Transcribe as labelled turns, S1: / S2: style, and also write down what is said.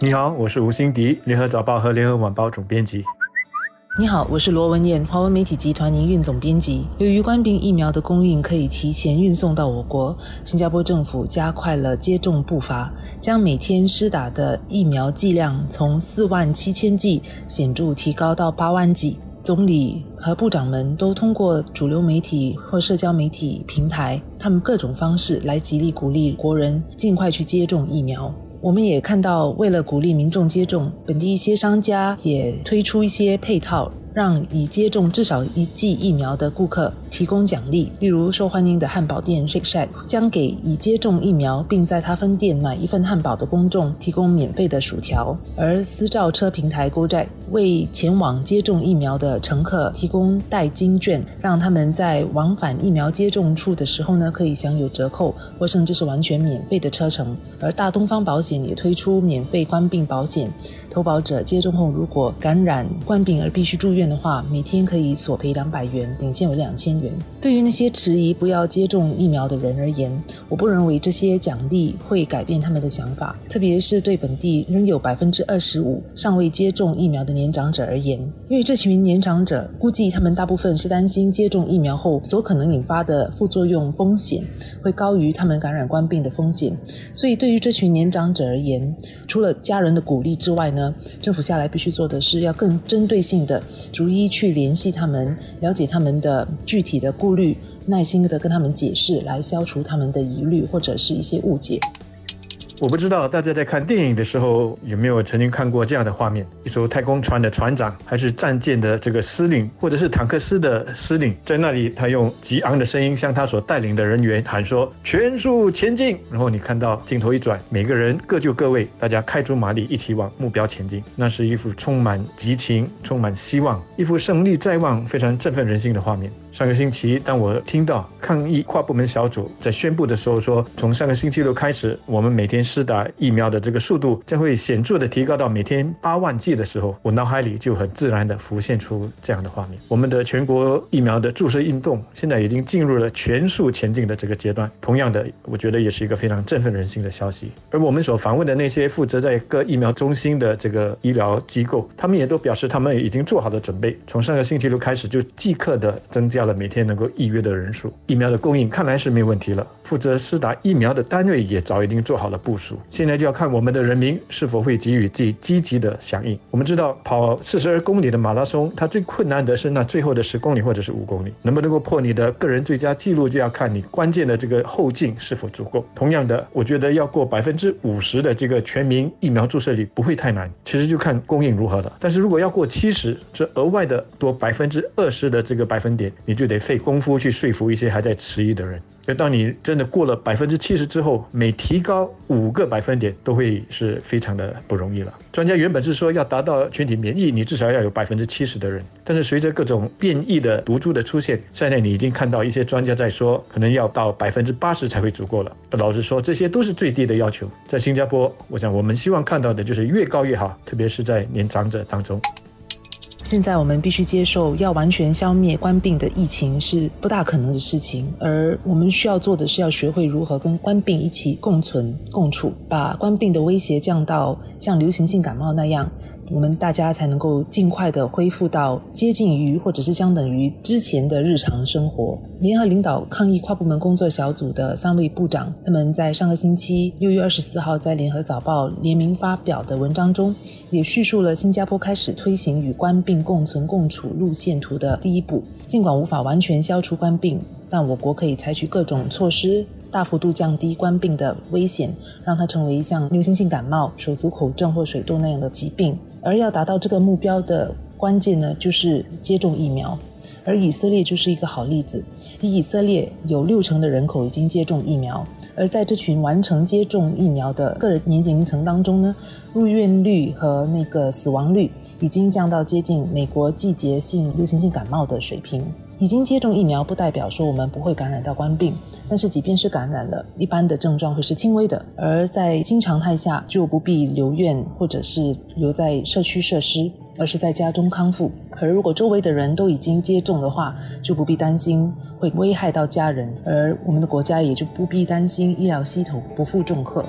S1: 你好，我是吴欣迪，联合早报和联合晚报总编辑。
S2: 你好，我是罗文燕，华文媒体集团营运总编辑。由于官兵疫苗的供应可以提前运送到我国，新加坡政府加快了接种步伐，将每天施打的疫苗剂量从四万七千剂显著提高到八万剂。总理和部长们都通过主流媒体或社交媒体平台，他们各种方式来极力鼓励国人尽快去接种疫苗。我们也看到，为了鼓励民众接种，本地一些商家也推出一些配套。让已接种至少一剂疫苗的顾客提供奖励，例如受欢迎的汉堡店 Shake Shack 将给已接种疫苗并在他分店买一份汉堡的公众提供免费的薯条，而私照车平台 GoJack 为前往接种疫苗的乘客提供代金券，让他们在往返疫苗接种处的时候呢可以享有折扣或甚至是完全免费的车程。而大东方保险也推出免费冠病保险，投保者接种后如果感染冠病而必须住院。的话，每天可以索赔两百元，顶限为两千元。对于那些迟疑不要接种疫苗的人而言，我不认为这些奖励会改变他们的想法，特别是对本地仍有百分之二十五尚未接种疫苗的年长者而言，因为这群年长者估计他们大部分是担心接种疫苗后所可能引发的副作用风险会高于他们感染冠病的风险，所以对于这群年长者而言，除了家人的鼓励之外呢，政府下来必须做的是要更针对性的。逐一去联系他们，了解他们的具体的顾虑，耐心的跟他们解释，来消除他们的疑虑或者是一些误解。
S1: 我不知道大家在看电影的时候有没有曾经看过这样的画面：一艘太空船的船长，还是战舰的这个司令，或者是坦克师的司令，在那里，他用激昂的声音向他所带领的人员喊说：“全速前进！”然后你看到镜头一转，每个人各就各位，大家开足马力，一起往目标前进。那是一幅充满激情、充满希望、一幅胜利在望、非常振奋人心的画面。上个星期，当我听到抗疫跨部门小组在宣布的时候说，从上个星期六开始，我们每天施打疫苗的这个速度将会显著的提高到每天八万剂的时候，我脑海里就很自然的浮现出这样的画面。我们的全国疫苗的注射运动现在已经进入了全速前进的这个阶段。同样的，我觉得也是一个非常振奋人心的消息。而我们所访问的那些负责在各疫苗中心的这个医疗机构，他们也都表示他们已经做好了准备，从上个星期六开始就即刻的增加。每天能够预约的人数，疫苗的供应看来是没问题了。负责施打疫苗的单位也早已经做好了部署。现在就要看我们的人民是否会给予最积极的响应。我们知道，跑四十二公里的马拉松，它最困难的是那最后的十公里或者是五公里，能不能够破你的个人最佳记录，就要看你关键的这个后劲是否足够。同样的，我觉得要过百分之五十的这个全民疫苗注射率不会太难，其实就看供应如何了。但是如果要过七十，这额外的多百分之二十的这个百分点，你。就得费功夫去说服一些还在迟疑的人。就当你真的过了百分之七十之后，每提高五个百分点都会是非常的不容易了。专家原本是说要达到群体免疫，你至少要有百分之七十的人。但是随着各种变异的毒株的出现，现在你已经看到一些专家在说，可能要到百分之八十才会足够了。老实说，这些都是最低的要求。在新加坡，我想我们希望看到的就是越高越好，特别是在年长者当中。
S2: 现在我们必须接受，要完全消灭冠病的疫情是不大可能的事情，而我们需要做的是要学会如何跟冠病一起共存共处，把冠病的威胁降到像流行性感冒那样。我们大家才能够尽快的恢复到接近于或者是相等于之前的日常生活。联合领导抗疫跨部门工作小组的三位部长，他们在上个星期六月二十四号在联合早报联名发表的文章中，也叙述了新加坡开始推行与官病共存共处路线图的第一步。尽管无法完全消除官病，但我国可以采取各种措施。大幅度降低官病的危险，让它成为像流行性感冒、手足口症或水痘那样的疾病。而要达到这个目标的关键呢，就是接种疫苗。而以色列就是一个好例子。以以色列有六成的人口已经接种疫苗，而在这群完成接种疫苗的个人年龄层当中呢，入院率和那个死亡率已经降到接近美国季节性流行性感冒的水平。已经接种疫苗不代表说我们不会感染到冠病，但是即便是感染了，一般的症状会是轻微的，而在新常态下就不必留院或者是留在社区设施，而是在家中康复。而如果周围的人都已经接种的话，就不必担心会危害到家人，而我们的国家也就不必担心医疗系统不负重荷。